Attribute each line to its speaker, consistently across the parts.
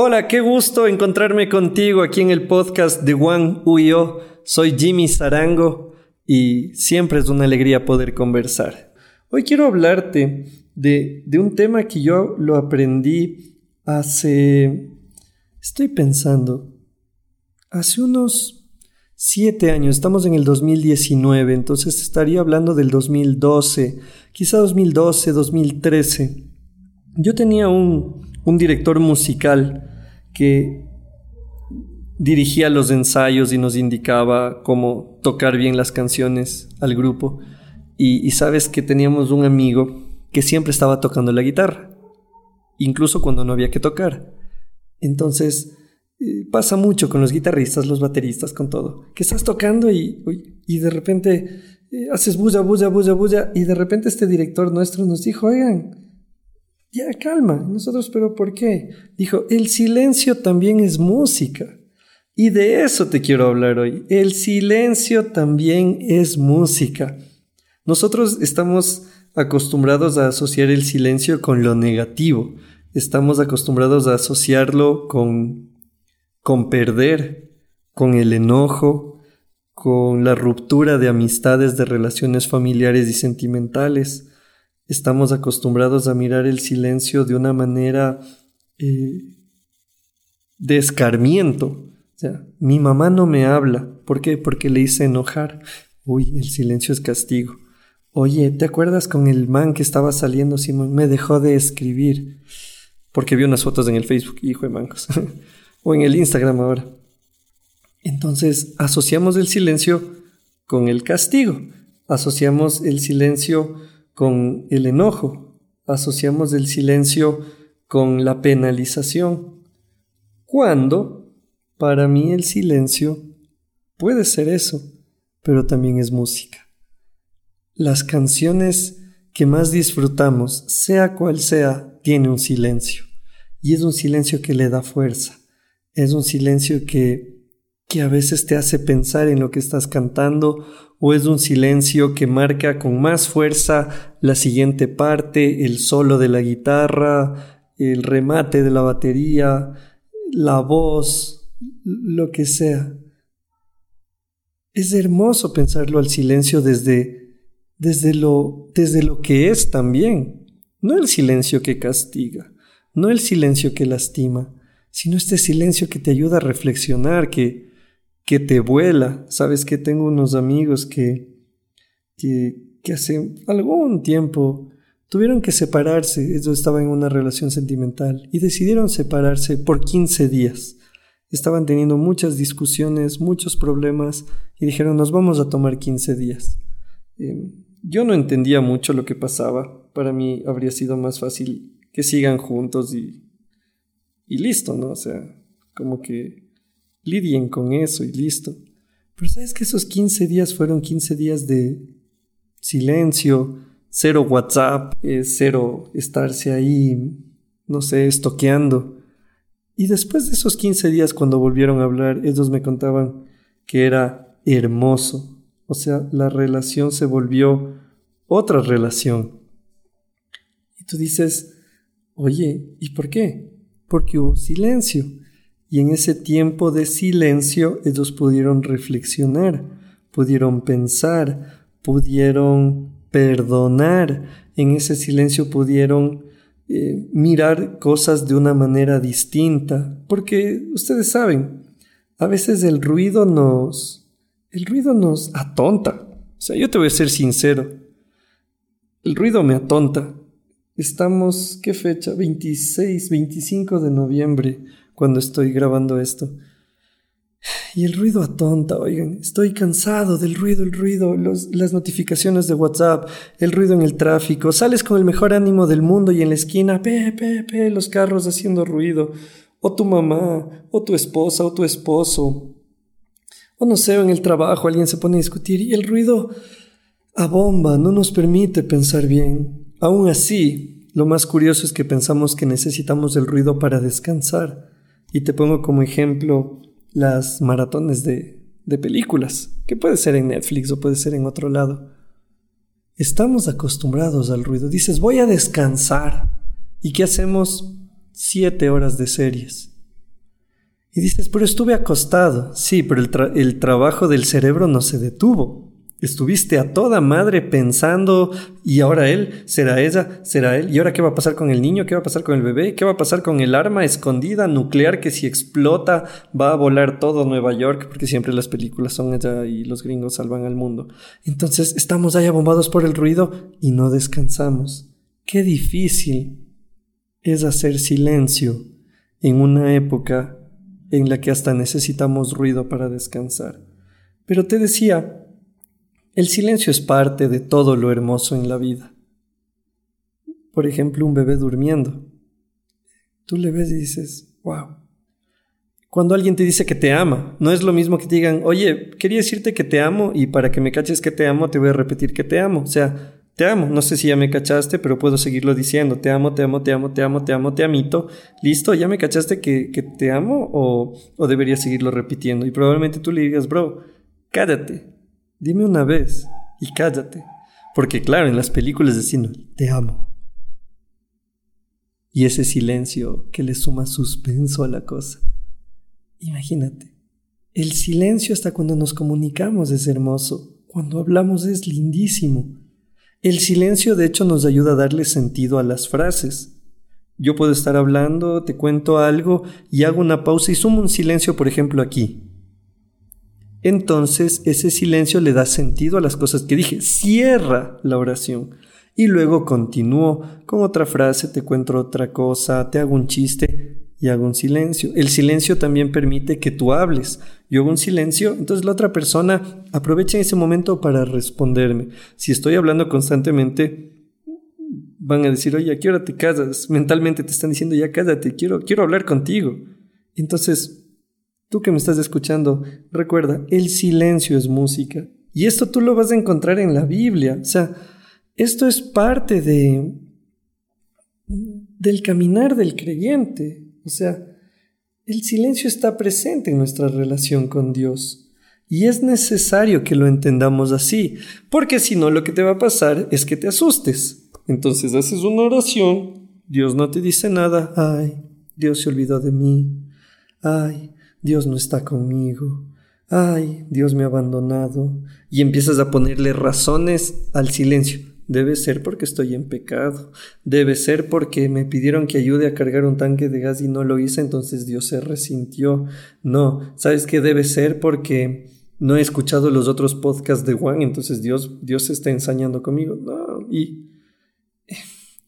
Speaker 1: Hola, qué gusto encontrarme contigo aquí en el podcast de Juan Uyo. Soy Jimmy Zarango y siempre es una alegría poder conversar. Hoy quiero hablarte de, de un tema que yo lo aprendí hace... Estoy pensando, hace unos siete años, estamos en el 2019, entonces estaría hablando del 2012, quizá 2012, 2013. Yo tenía un, un director musical que dirigía los ensayos y nos indicaba cómo tocar bien las canciones al grupo. Y, sabes que teníamos un amigo que siempre estaba tocando la guitarra, incluso cuando no había que tocar. Entonces, eh, pasa mucho con los guitarristas, los bateristas, con todo, que estás tocando y, y de repente eh, haces bulla, bulla, bulla, bulla, y de repente este director nuestro nos dijo, oigan, ya, calma. Nosotros, pero ¿por qué? Dijo, el silencio también es música. Y de eso te quiero hablar hoy. El silencio también es música. Nosotros estamos acostumbrados a asociar el silencio con lo negativo. Estamos acostumbrados a asociarlo con, con perder, con el enojo, con la ruptura de amistades, de relaciones familiares y sentimentales estamos acostumbrados a mirar el silencio de una manera eh, de escarmiento. O sea, mi mamá no me habla. ¿Por qué? Porque le hice enojar. Uy, el silencio es castigo. Oye, ¿te acuerdas con el man que estaba saliendo, Simón? Me dejó de escribir. Porque vi unas fotos en el Facebook, hijo de mancos. o en el Instagram ahora. Entonces, asociamos el silencio con el castigo. Asociamos el silencio con el enojo, asociamos el silencio con la penalización, cuando para mí el silencio puede ser eso, pero también es música. Las canciones que más disfrutamos, sea cual sea, tiene un silencio, y es un silencio que le da fuerza, es un silencio que, que a veces te hace pensar en lo que estás cantando o es un silencio que marca con más fuerza la siguiente parte, el solo de la guitarra, el remate de la batería, la voz, lo que sea. Es hermoso pensarlo al silencio desde, desde, lo, desde lo que es también, no el silencio que castiga, no el silencio que lastima, sino este silencio que te ayuda a reflexionar, que, que te vuela. Sabes que tengo unos amigos que, que, que hace algún tiempo tuvieron que separarse. Ellos estaban en una relación sentimental y decidieron separarse por 15 días. Estaban teniendo muchas discusiones, muchos problemas y dijeron nos vamos a tomar 15 días. Em, yo no entendía mucho lo que pasaba. Para mí habría sido más fácil que sigan juntos y, y listo, ¿no? O sea, como que lidien con eso y listo. Pero sabes que esos 15 días fueron 15 días de silencio, cero WhatsApp, eh, cero estarse ahí, no sé, estoqueando. Y después de esos 15 días, cuando volvieron a hablar, ellos me contaban que era hermoso. O sea, la relación se volvió otra relación. Y tú dices, oye, ¿y por qué? Porque hubo silencio. Y en ese tiempo de silencio ellos pudieron reflexionar, pudieron pensar, pudieron perdonar, en ese silencio pudieron eh, mirar cosas de una manera distinta, porque ustedes saben, a veces el ruido nos, el ruido nos atonta. O sea, yo te voy a ser sincero, el ruido me atonta. Estamos, ¿qué fecha? 26, 25 de noviembre cuando estoy grabando esto. Y el ruido atonta, oigan, estoy cansado del ruido, el ruido, las notificaciones de WhatsApp, el ruido en el tráfico, sales con el mejor ánimo del mundo y en la esquina, pe, pe, pe, los carros haciendo ruido, o tu mamá, o tu esposa, o tu esposo, o no sé, en el trabajo alguien se pone a discutir y el ruido a bomba no nos permite pensar bien. Aún así, lo más curioso es que pensamos que necesitamos el ruido para descansar. Y te pongo como ejemplo las maratones de, de películas, que puede ser en Netflix o puede ser en otro lado. Estamos acostumbrados al ruido. Dices, voy a descansar. ¿Y qué hacemos? Siete horas de series. Y dices, pero estuve acostado. Sí, pero el, el trabajo del cerebro no se detuvo. Estuviste a toda madre pensando, y ahora él, será ella, será él, y ahora qué va a pasar con el niño, qué va a pasar con el bebé, qué va a pasar con el arma escondida nuclear que si explota va a volar todo Nueva York, porque siempre las películas son allá y los gringos salvan al mundo. Entonces estamos ahí abombados por el ruido y no descansamos. Qué difícil es hacer silencio en una época en la que hasta necesitamos ruido para descansar. Pero te decía, el silencio es parte de todo lo hermoso en la vida. Por ejemplo, un bebé durmiendo. Tú le ves y dices, wow. Cuando alguien te dice que te ama, no es lo mismo que te digan, oye, quería decirte que te amo y para que me caches que te amo te voy a repetir que te amo. O sea, te amo. No sé si ya me cachaste, pero puedo seguirlo diciendo. Te amo, te amo, te amo, te amo, te amo, te amito. Listo, ya me cachaste que, que te amo o, o debería seguirlo repitiendo. Y probablemente tú le digas, bro, cállate. Dime una vez y cállate. Porque claro, en las películas decimos, te amo. Y ese silencio que le suma suspenso a la cosa. Imagínate, el silencio hasta cuando nos comunicamos es hermoso, cuando hablamos es lindísimo. El silencio de hecho nos ayuda a darle sentido a las frases. Yo puedo estar hablando, te cuento algo y hago una pausa y sumo un silencio, por ejemplo, aquí entonces ese silencio le da sentido a las cosas que dije. Cierra la oración. Y luego continúo con otra frase, te cuento otra cosa, te hago un chiste y hago un silencio. El silencio también permite que tú hables. Yo hago un silencio, entonces la otra persona aprovecha ese momento para responderme. Si estoy hablando constantemente, van a decir, oye, ¿a qué hora te casas? Mentalmente te están diciendo, ya cállate, quiero, quiero hablar contigo. Entonces, Tú que me estás escuchando, recuerda, el silencio es música. Y esto tú lo vas a encontrar en la Biblia. O sea, esto es parte de del caminar del creyente. O sea, el silencio está presente en nuestra relación con Dios. Y es necesario que lo entendamos así, porque si no lo que te va a pasar es que te asustes. Entonces haces una oración, Dios no te dice nada, ay, Dios se olvidó de mí, ay, Dios no está conmigo, ay, Dios me ha abandonado, y empiezas a ponerle razones al silencio. Debe ser porque estoy en pecado, debe ser porque me pidieron que ayude a cargar un tanque de gas y no lo hice, entonces Dios se resintió. No, ¿sabes qué debe ser? Porque no he escuchado los otros podcasts de Juan, entonces Dios, Dios se está ensañando conmigo. No, y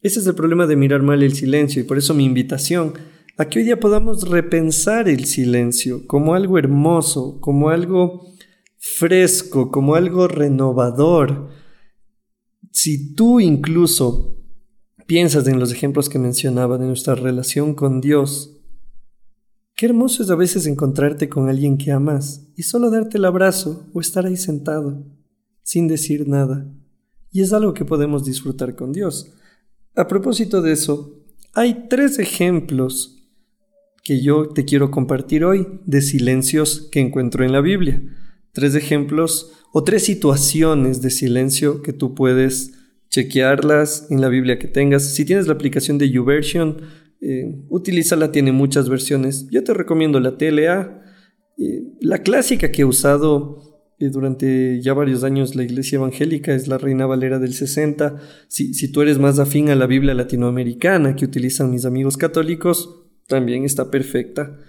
Speaker 1: ese es el problema de mirar mal el silencio, y por eso mi invitación a que hoy día podamos repensar el silencio como algo hermoso, como algo fresco, como algo renovador. Si tú incluso piensas en los ejemplos que mencionaba de nuestra relación con Dios, qué hermoso es a veces encontrarte con alguien que amas y solo darte el abrazo o estar ahí sentado, sin decir nada. Y es algo que podemos disfrutar con Dios. A propósito de eso, hay tres ejemplos que yo te quiero compartir hoy de silencios que encuentro en la Biblia. Tres ejemplos o tres situaciones de silencio que tú puedes chequearlas en la Biblia que tengas. Si tienes la aplicación de YouVersion, eh, utilízala, tiene muchas versiones. Yo te recomiendo la TLA, eh, la clásica que he usado eh, durante ya varios años la Iglesia Evangélica es la Reina Valera del 60. Si, si tú eres más afín a la Biblia latinoamericana que utilizan mis amigos católicos, también está perfecta.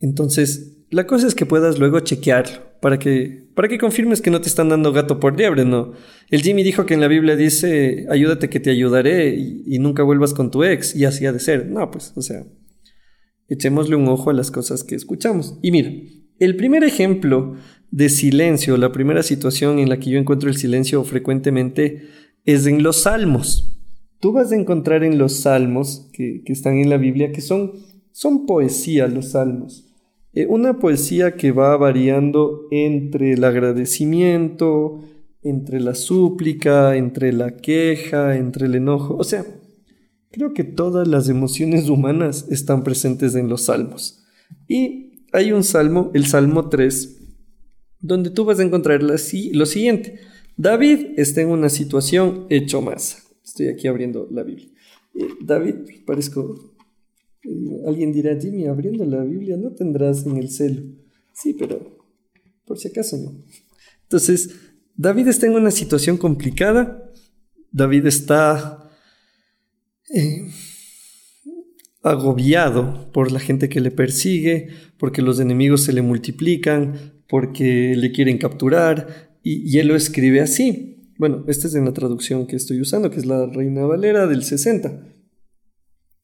Speaker 1: Entonces, la cosa es que puedas luego chequearlo para que, para que confirmes que no te están dando gato por liebre, ¿no? El Jimmy dijo que en la Biblia dice, ayúdate que te ayudaré y, nunca vuelvas con tu ex, y así ha de ser. No, pues, o sea, echémosle un ojo a las cosas que escuchamos. Y mira, el primer ejemplo de silencio, la primera situación en la que yo encuentro el silencio frecuentemente es en los salmos. Tú vas a encontrar en los salmos que, que están en la Biblia que son son poesía los salmos. Eh, una poesía que va variando entre el agradecimiento, entre la súplica, entre la queja, entre el enojo. O sea, creo que todas las emociones humanas están presentes en los salmos. Y hay un salmo, el Salmo 3, donde tú vas a encontrar lo siguiente. David está en una situación hecho masa. Estoy aquí abriendo la Biblia. Eh, David, parezco Alguien dirá, Jimmy, abriendo la Biblia no tendrás en el celo. Sí, pero por si acaso no. Entonces, David está en una situación complicada. David está eh, agobiado por la gente que le persigue, porque los enemigos se le multiplican, porque le quieren capturar, y, y él lo escribe así. Bueno, esta es en la traducción que estoy usando, que es la Reina Valera del 60.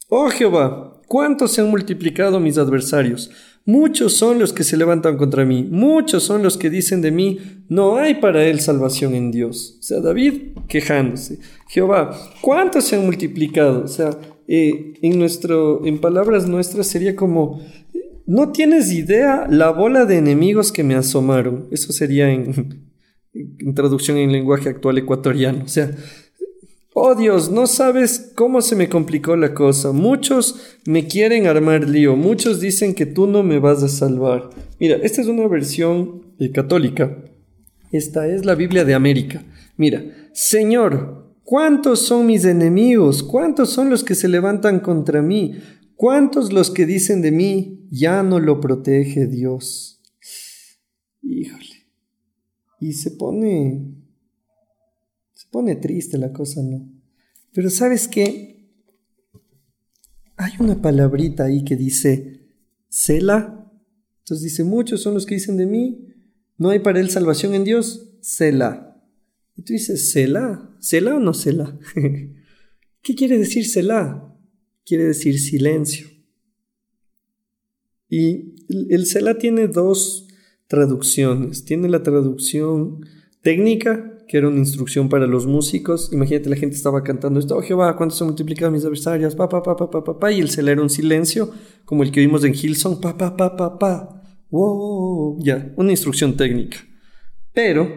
Speaker 1: Oh Jehová, ¿cuántos se han multiplicado mis adversarios? Muchos son los que se levantan contra mí, muchos son los que dicen de mí, no hay para él salvación en Dios. O sea, David quejándose. Jehová, ¿cuántos se han multiplicado? O sea, eh, en, nuestro, en palabras nuestras sería como, no tienes idea la bola de enemigos que me asomaron. Eso sería en, en traducción en lenguaje actual ecuatoriano. O sea, Oh Dios, no sabes cómo se me complicó la cosa. Muchos me quieren armar lío. Muchos dicen que tú no me vas a salvar. Mira, esta es una versión eh, católica. Esta es la Biblia de América. Mira, Señor, ¿cuántos son mis enemigos? ¿Cuántos son los que se levantan contra mí? ¿Cuántos los que dicen de mí, ya no lo protege Dios? Híjole. Y se pone pone triste la cosa, ¿no? Pero sabes qué? Hay una palabrita ahí que dice Sela. Entonces dice, muchos son los que dicen de mí, no hay para él salvación en Dios, Sela. Y tú dices, ¿Sela? ¿Sela o no Sela? ¿Qué quiere decir Sela? Quiere decir silencio. Y el Sela tiene dos traducciones. Tiene la traducción técnica, que era una instrucción para los músicos. Imagínate, la gente estaba cantando esto, oh Jehová, ¿cuánto se multiplican mis adversarios? Pa, pa, pa, pa, y el cel era un silencio, como el que vimos en Hillsong, pa, pa, pa, pa, pa, wow, ya, una instrucción técnica. Pero,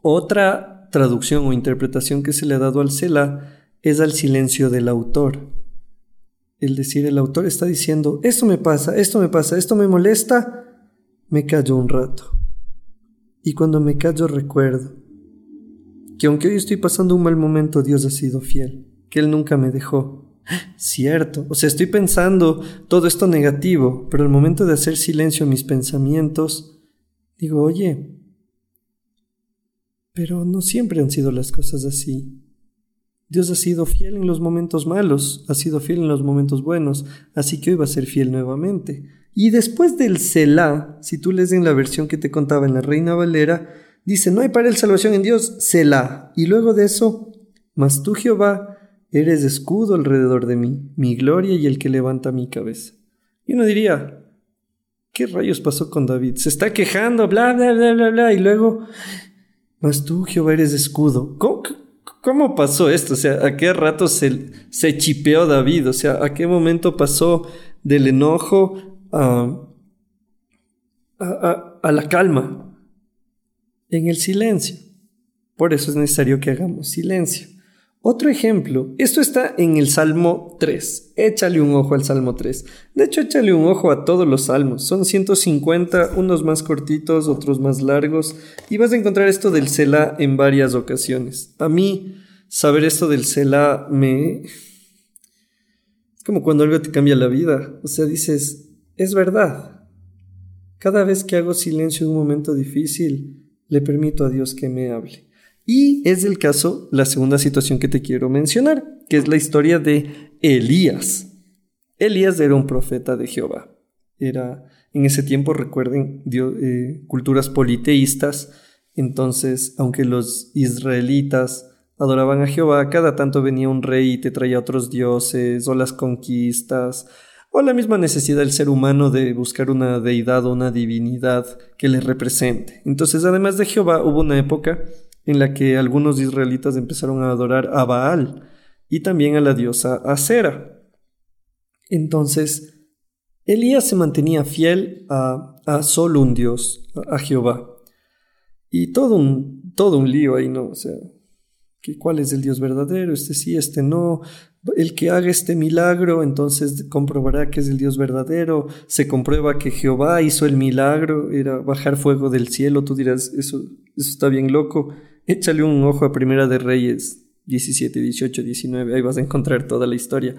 Speaker 1: otra traducción o interpretación que se le ha dado al Selah es al silencio del autor. El decir, el autor está diciendo, esto me pasa, esto me pasa, esto me molesta, me callo un rato. Y cuando me callo recuerdo, que aunque hoy estoy pasando un mal momento, Dios ha sido fiel, que Él nunca me dejó. Cierto, o sea, estoy pensando todo esto negativo, pero al momento de hacer silencio a mis pensamientos, digo, oye, pero no siempre han sido las cosas así. Dios ha sido fiel en los momentos malos, ha sido fiel en los momentos buenos, así que hoy va a ser fiel nuevamente. Y después del Selah, si tú lees en la versión que te contaba en la Reina Valera, Dice, no hay para él salvación en Dios, Selah. Y luego de eso, mas tú Jehová eres escudo alrededor de mí, mi gloria y el que levanta mi cabeza. Y uno diría, ¿qué rayos pasó con David? Se está quejando, bla, bla, bla, bla, bla, y luego, mas tú Jehová eres escudo. ¿Cómo, pasó esto? O sea, ¿a qué rato se, se chipeó David? O sea, ¿a qué momento pasó del enojo a, a, a la calma? En el silencio. Por eso es necesario que hagamos silencio. Otro ejemplo, esto está en el Salmo 3. Échale un ojo al Salmo 3. De hecho, échale un ojo a todos los salmos. Son 150, unos más cortitos, otros más largos. Y vas a encontrar esto del Selah en varias ocasiones. A mí, saber esto del Selah me... Es como cuando algo te cambia la vida. O sea, dices, es verdad. Cada vez que hago silencio en un momento difícil, le permito a Dios que me hable. Y es el caso, la segunda situación que te quiero mencionar, que es la historia de Elías. Elías era un profeta de Jehová. Era, en ese tiempo, recuerden, eh, culturas politeístas. Entonces, aunque los israelitas adoraban a Jehová, cada tanto venía un rey y te traía otros dioses, o las conquistas, o la misma necesidad del ser humano de buscar una deidad o una divinidad que le represente. Entonces, además de Jehová, hubo una época en la que algunos israelitas empezaron a adorar a Baal y también a la diosa Acera. Entonces, Elías se mantenía fiel a, solo un dios, a, Jehová. Y todo un, todo un lío ahí, ¿no? O sea, ¿cuál es el dios verdadero? Este sí, este no el que haga este milagro, entonces comprobará que es el Dios verdadero. Se comprueba que Jehová hizo el milagro, era bajar fuego del cielo. Tú dirás, eso, eso está bien loco. Échale un ojo a Primera de Reyes 17, 18, 19, ahí vas a encontrar toda la historia.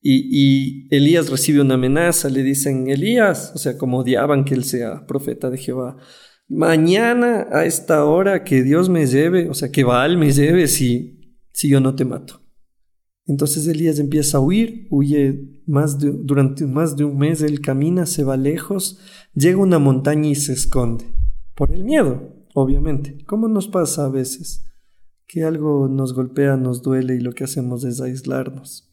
Speaker 1: Y, Elías recibe una amenaza, le dicen, Elías, o sea, como odiaban que él sea profeta de Jehová, mañana a esta hora que Dios me lleve, o sea, que Baal me lleve si, si yo no te mato. Entonces Elías empieza a huir, huye más durante más de un mes, él camina, se va lejos, llega a una montaña y se esconde. Por el miedo, obviamente. ¿Cómo nos pasa a veces? Que algo nos golpea, nos duele y lo que hacemos es aislarnos.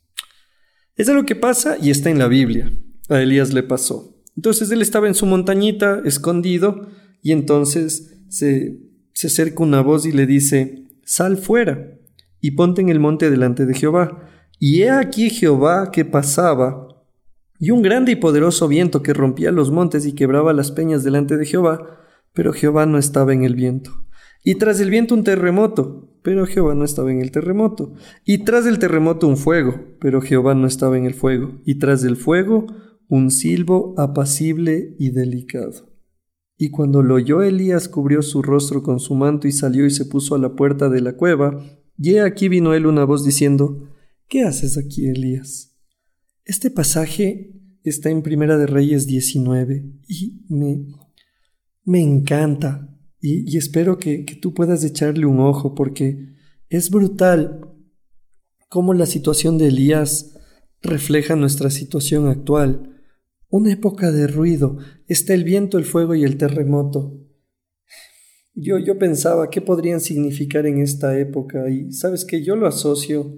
Speaker 1: Es lo que pasa y está en la Biblia. A Elías le pasó. Entonces él estaba en su montañita, escondido, y entonces se, se acerca una voz y le dice, sal fuera y ponte en el monte delante de Jehová. Y he aquí Jehová que pasaba, y un grande y poderoso viento que rompía los montes y quebraba las peñas delante de Jehová, pero Jehová no estaba en el viento. Y tras el viento un terremoto, pero Jehová no estaba en el terremoto. Y tras el terremoto un fuego, pero Jehová no estaba en el fuego. Y tras el fuego un silbo apacible y delicado. Y cuando lo oyó Elías cubrió su rostro con su manto y salió y se puso a la puerta de la cueva. Y aquí vino él una voz diciendo, ¿Qué haces aquí, Elías? Este pasaje está en Primera de Reyes 19 y me, me encanta y, espero que, tú puedas echarle un ojo porque es brutal cómo la situación de Elías refleja nuestra situación actual. Una época de ruido, está el viento, el fuego y el terremoto. Yo, yo pensaba qué podrían significar en esta época y sabes que yo lo asocio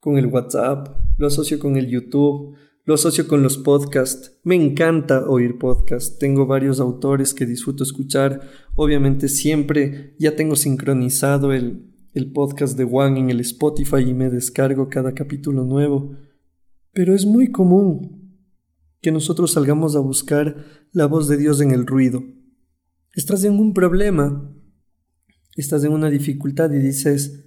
Speaker 1: con el WhatsApp, lo asocio con el YouTube, lo asocio con los podcasts. Me encanta oír podcasts. Tengo varios autores que disfruto escuchar. Obviamente siempre ya tengo sincronizado el, el podcast de Juan en el Spotify y me descargo cada capítulo nuevo. Pero es muy común que nosotros salgamos a buscar la voz de Dios en el ruido. Estás en un problema, estás en una dificultad y dices,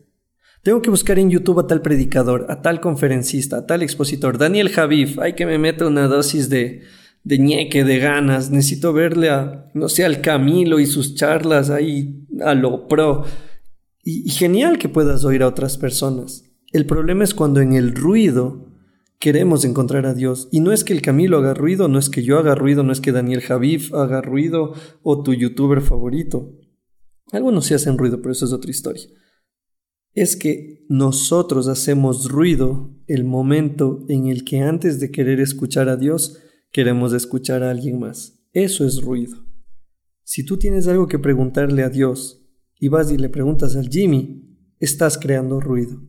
Speaker 1: tengo que buscar en YouTube a tal predicador, a tal conferencista, a tal expositor, Daniel Javif, hay que me meta una dosis de, de ñeque, de ganas, necesito verle a, no sé, al Camilo y sus charlas ahí a lo pro. Y, y genial que puedas oír a otras personas. El problema es cuando en el ruido queremos encontrar a Dios. Y no es que el Camilo haga ruido, no es que yo haga ruido, no es que Daniel Javif haga ruido o tu youtuber favorito. Algunos sí hacen ruido, pero eso es otra historia es que nosotros hacemos ruido el momento en el que antes de querer escuchar a Dios, queremos escuchar a alguien más. Eso es ruido. Si tú tienes algo que preguntarle a Dios y vas y le preguntas al Jimmy, estás creando ruido.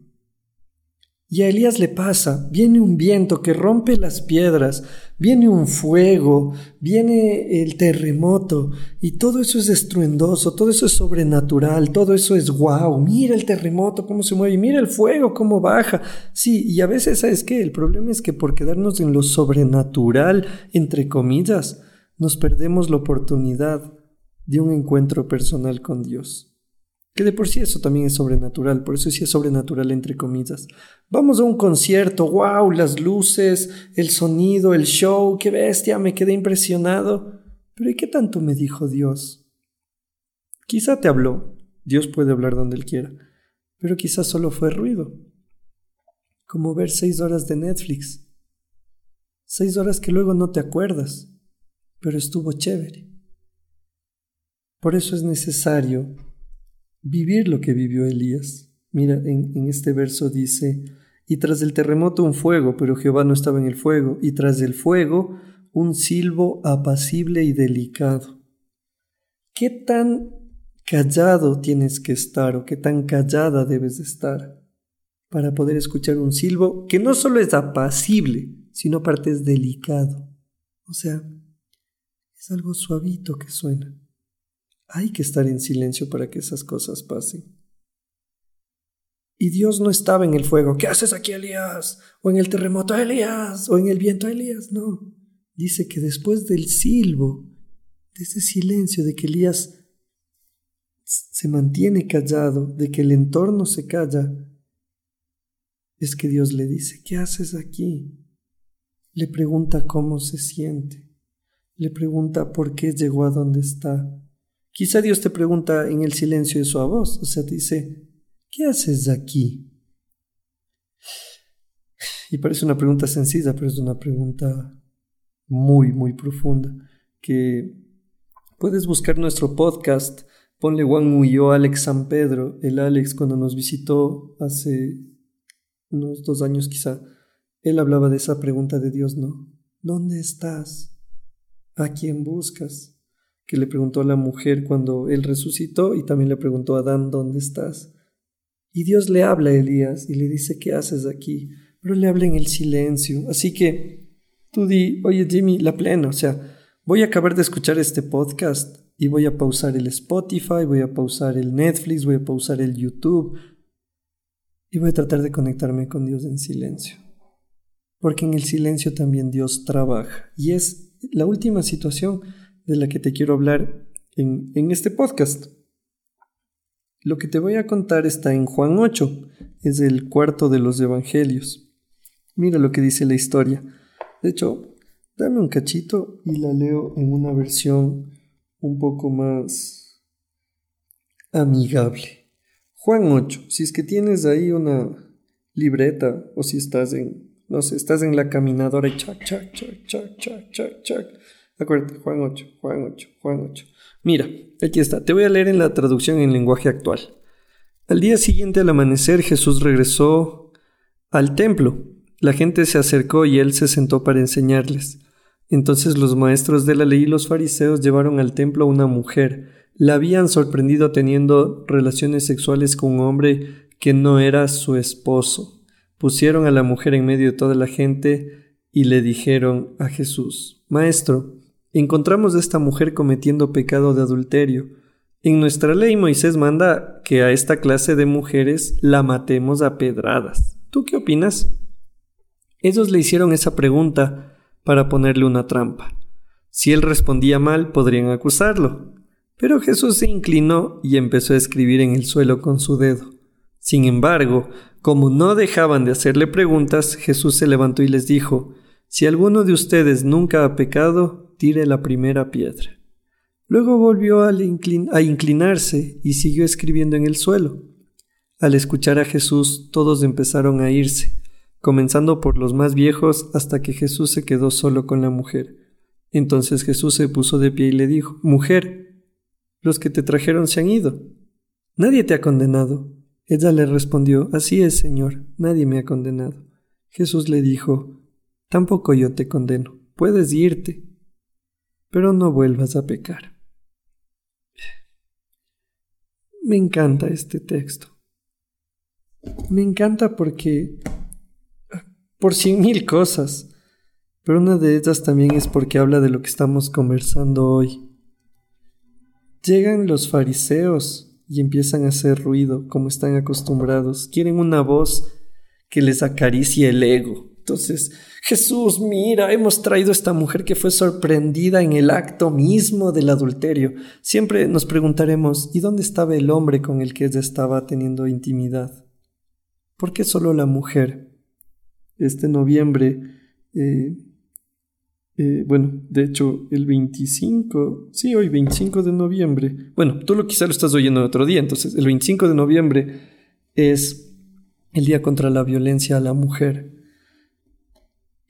Speaker 1: Y a Elías le pasa, viene un viento que rompe las piedras, viene un fuego, viene el terremoto, y todo eso es estruendoso, todo eso es sobrenatural, todo eso es wow, mira el terremoto cómo se mueve, mira el fuego cómo baja. Sí, y a veces, ¿sabes qué? El problema es que por quedarnos en lo sobrenatural, entre comillas, nos perdemos la oportunidad de un encuentro personal con Dios. Que de por sí eso también es sobrenatural, por eso sí es sobrenatural entre comillas. Vamos a un concierto, wow, las luces, el sonido, el show, qué bestia, me quedé impresionado. Pero ¿y qué tanto me dijo Dios? Quizá te habló, Dios puede hablar donde él quiera, pero quizá solo fue ruido. Como ver seis horas de Netflix. Seis horas que luego no te acuerdas, pero estuvo chévere. Por eso es necesario vivir lo que vivió Elías. Mira, en, este verso dice, y tras el terremoto un fuego, pero Jehová no estaba en el fuego, y tras el fuego un silbo apacible y delicado. ¿Qué tan callado tienes que estar o qué tan callada debes de estar para poder escuchar un silbo que no solo es apacible, sino aparte es delicado? O sea, es algo suavito que suena. Hay que estar en silencio para que esas cosas pasen. Y Dios no estaba en el fuego. ¿Qué haces aquí, Elías? O en el terremoto, Elías. O en el viento, Elías. No. Dice que después del silbo, de ese silencio, de que Elías se mantiene callado, de que el entorno se calla, es que Dios le dice, ¿qué haces aquí? Le pregunta cómo se siente. Le pregunta por qué llegó a donde está. Quizá Dios te pregunta en el silencio de su voz, o sea, te dice, ¿qué haces aquí? Y parece una pregunta sencilla, pero es una pregunta muy, muy profunda. Que puedes buscar nuestro podcast, ponle Juan Huyó Alex San Pedro, el Alex cuando nos visitó hace unos dos años quizá, él hablaba de esa pregunta de Dios, ¿no? ¿Dónde estás? ¿A quién buscas? Que le preguntó a la mujer cuando él resucitó y también le preguntó a Adán, ¿dónde estás? Y Dios le habla a Elías y le dice, ¿qué haces aquí? Pero le habla en el silencio. Así que tú di, oye Jimmy, la plena, o sea, voy a acabar de escuchar este podcast y voy a pausar el Spotify, voy a pausar el Netflix, voy a pausar el YouTube y voy a tratar de conectarme con Dios en silencio porque en el silencio también Dios trabaja. Y es la última situación de la que te quiero hablar en, en, este podcast. Lo que te voy a contar está en Juan 8, es el cuarto de los evangelios. Mira lo que dice la historia. De hecho, dame un cachito y la leo en una versión un poco más amigable. Juan 8, si es que tienes ahí una libreta o si estás en no sé, estás en la caminadora y chac, chac, chac, chac, chac, chac, chac. Acuérdate, Juan 8, Juan 8, Juan 8. Mira, aquí está. Te voy a leer en la traducción en lenguaje actual. Al día siguiente al amanecer Jesús regresó al templo. La gente se acercó y él se sentó para enseñarles. Entonces los maestros de la ley y los fariseos llevaron al templo a una mujer. La habían sorprendido teniendo relaciones sexuales con un hombre que no era su esposo pusieron a la mujer en medio de toda la gente y le dijeron a Jesús, Maestro, encontramos a esta mujer cometiendo pecado de adulterio. En nuestra ley Moisés manda que a esta clase de mujeres la matemos a pedradas. ¿Tú qué opinas? Ellos le hicieron esa pregunta para ponerle una trampa. Si él respondía mal, podrían acusarlo. Pero Jesús se inclinó y empezó a escribir en el suelo con su dedo. Sin embargo, como no dejaban de hacerle preguntas, Jesús se levantó y les dijo, Si alguno de ustedes nunca ha pecado, tire la primera piedra. Luego volvió a, inclinarse y siguió escribiendo en el suelo. Al escuchar a Jesús, todos empezaron a irse, comenzando por los más viejos hasta que Jesús se quedó solo con la mujer. Entonces Jesús se puso de pie y le dijo, Mujer, los que te trajeron se han ido. Nadie te ha condenado. Ella le respondió, Así es, Señor, nadie me ha condenado. Jesús le dijo, Tampoco yo te condeno, puedes irte, pero no vuelvas a pecar. Me encanta este texto. Me encanta porque... por cien mil cosas, pero una de ellas también es porque habla de lo que estamos conversando hoy. Llegan los fariseos y empiezan a hacer ruido como están acostumbrados. Quieren una voz que les acaricie el ego. Entonces, Jesús, mira, hemos traído a esta mujer que fue sorprendida en el acto mismo del adulterio. Siempre nos preguntaremos, ¿y dónde estaba el hombre con el que ella estaba teniendo intimidad? ¿Por qué solo la mujer? Este noviembre eh, eh, bueno, de hecho, el 25, sí, hoy 25 de noviembre, bueno, tú lo quizá lo estás oyendo otro día, entonces el 25 de noviembre es el Día contra la Violencia a la Mujer.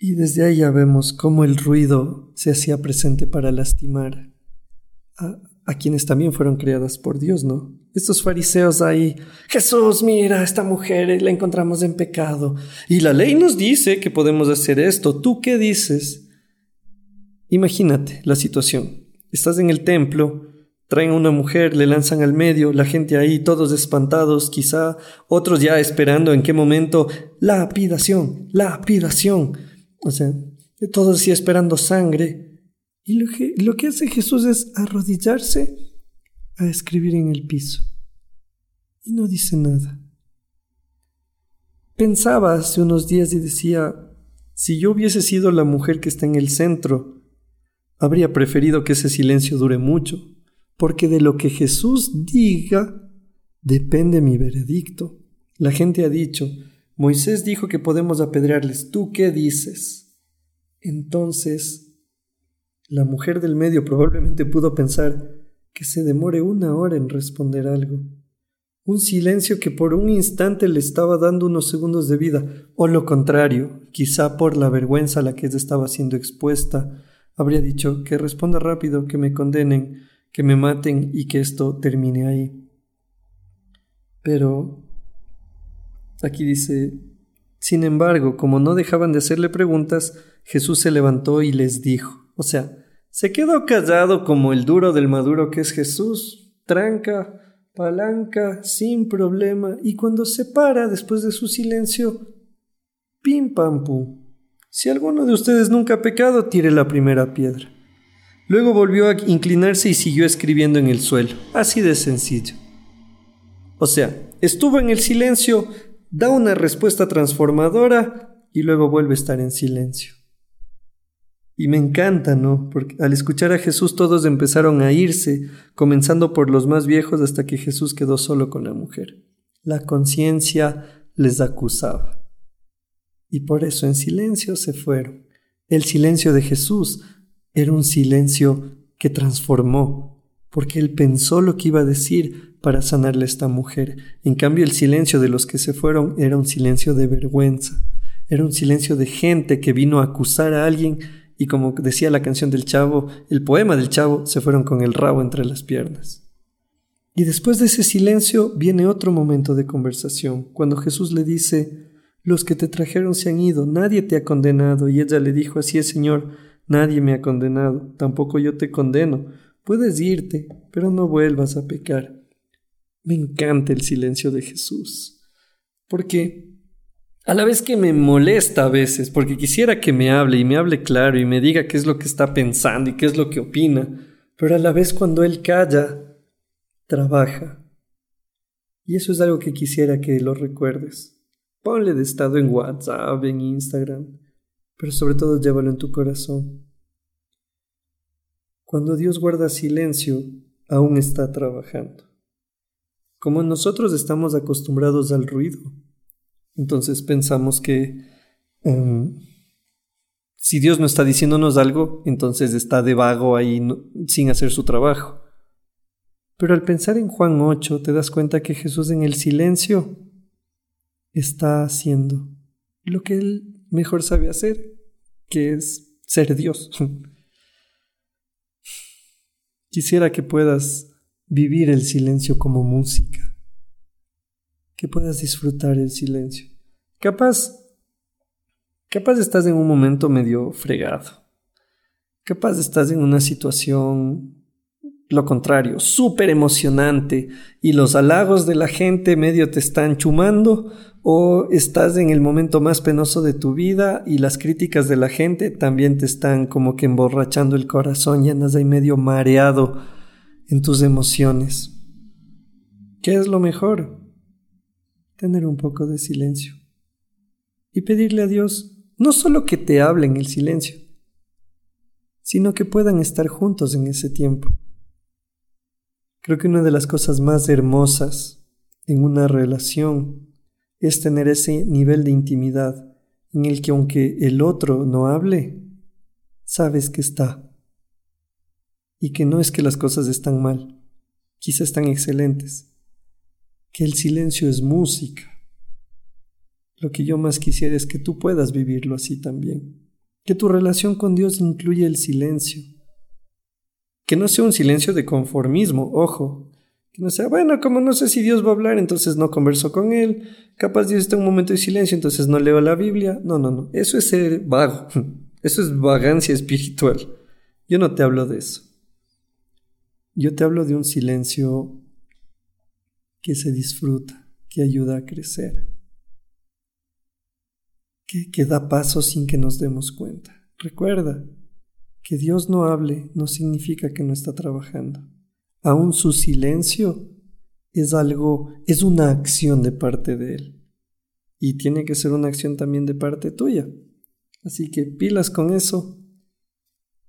Speaker 1: Y desde ahí ya vemos cómo el ruido se hacía presente para lastimar a, quienes también fueron creadas por Dios, ¿no? Estos fariseos ahí, Jesús, mira, esta mujer la encontramos en pecado. Y la ley nos dice que podemos hacer esto. ¿Tú qué dices? Imagínate la situación. Estás en el templo, traen a una mujer, le lanzan al medio, la gente ahí, todos espantados, quizá, otros ya esperando en qué momento, la lapidación, lapidación. O sea, todos así esperando sangre. Y lo que, lo que hace Jesús es arrodillarse a escribir en el piso. Y no dice nada. Pensaba hace unos días y decía, si yo hubiese sido la mujer que está en el centro, habría preferido que ese silencio dure mucho, porque de lo que Jesús diga depende mi veredicto. La gente ha dicho, Moisés dijo que podemos apedrearles, ¿tú qué dices? Entonces, la mujer del medio probablemente pudo pensar que se demore una hora en responder algo. Un silencio que por un instante le estaba dando unos segundos de vida, o lo contrario, quizá por la vergüenza a la que estaba siendo expuesta, habría dicho que responda rápido, que me condenen, que me maten y que esto termine ahí. Pero aquí dice, sin embargo, como no dejaban de hacerle preguntas, Jesús se levantó y les dijo, o sea, se quedó callado como el duro del maduro que es Jesús, tranca, palanca, sin problema, y cuando se para después de su silencio, pim pam pum. Si alguno de ustedes nunca ha pecado, tire la primera piedra. Luego volvió a inclinarse y siguió escribiendo en el suelo, así de sencillo. O sea, estuvo en el silencio, da una respuesta transformadora y luego vuelve a estar en silencio. Y me encanta, ¿no? Porque al escuchar a Jesús todos empezaron a irse, comenzando por los más viejos hasta que Jesús quedó solo con la mujer. La conciencia les acusaba. Y por eso en silencio se fueron. El silencio de Jesús era un silencio que transformó, porque él pensó lo que iba a decir para sanarle a esta mujer. En cambio, el silencio de los que se fueron era un silencio de vergüenza, era un silencio de gente que vino a acusar a alguien y como decía la canción del chavo, el poema del chavo, se fueron con el rabo entre las piernas. Y después de ese silencio viene otro momento de conversación, cuando Jesús le dice, los que te trajeron se han ido, nadie te ha condenado, y ella le dijo, así es Señor, nadie me ha condenado, tampoco yo te condeno, puedes irte, pero no vuelvas a pecar. Me encanta el silencio de Jesús, porque a la vez que me molesta a veces, porque quisiera que me hable y me hable claro y me diga qué es lo que está pensando y qué es lo que opina, pero a la vez cuando él calla, trabaja. Y eso es algo que quisiera que lo recuerdes. Ponle de estado en WhatsApp, en Instagram, pero sobre todo llévalo en tu corazón. Cuando Dios guarda silencio, aún está trabajando. Como nosotros estamos acostumbrados al ruido, entonces pensamos que em, si Dios no está diciéndonos algo, entonces está de vago ahí sin hacer su trabajo. Pero al pensar en Juan 8 te das cuenta que Jesús en el silencio está haciendo lo que él mejor sabe hacer, que es ser Dios. Quisiera que puedas vivir el silencio como música que puedas disfrutar el silencio. Capaz, capaz estás en un momento medio fregado. Capaz estás en una situación, lo contrario, súper emocionante y los halagos de la gente medio te están chumando o estás en el momento más penoso de tu vida y las críticas de la gente también te están como que emborrachando el corazón y andas ahí medio mareado en tus emociones. ¿Qué es lo mejor? tener un poco de silencio y pedirle a Dios no solo que te hable en el silencio, sino que puedan estar juntos en ese tiempo. Creo que una de las cosas más hermosas en una relación es tener ese nivel de intimidad en el que aunque el otro no hable, sabes que está. Y que no es que las cosas están mal, quizás están excelentes, que el silencio es música. Lo que yo más quisiera es que tú puedas vivirlo así también. Que tu relación con Dios incluya el silencio. Que no sea un silencio de conformismo, ojo. Que no sea, bueno, como no sé si Dios va a hablar, entonces no converso con Él. Capaz Dios está en un momento de silencio, entonces no leo la Biblia. No, no, no. Eso es ser vago. Eso es vagancia espiritual. Yo no te hablo de eso. Yo te hablo de un silencio que se disfruta, que ayuda a crecer, que, que da pasos sin que nos demos cuenta. Recuerda, que Dios no hable no significa que no está trabajando. Aún su silencio es algo, es una acción de parte de Él. Y tiene que ser una acción también de parte tuya. Así que pilas con eso.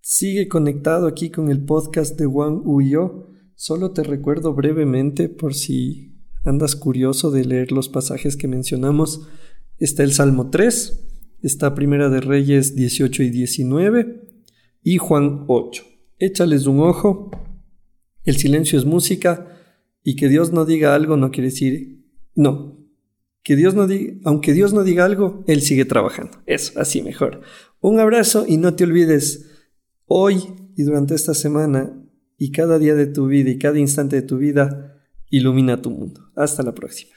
Speaker 1: Sigue conectado aquí con el podcast de Juan Huyo Solo te recuerdo brevemente por si andas curioso de leer los pasajes que mencionamos. Está el Salmo 3, está Primera de Reyes 18 y 19 y Juan 8. Échales un ojo. El silencio es música Y que Dios no diga algo no quiere decir, no, que Dios no aunque Dios no diga algo, Él sigue trabajando. Eso, así mejor. Un abrazo y no te olvides, hoy y durante esta semana y cada día de tu vida y cada instante de tu vida, ilumina tu mundo. Hasta la próxima.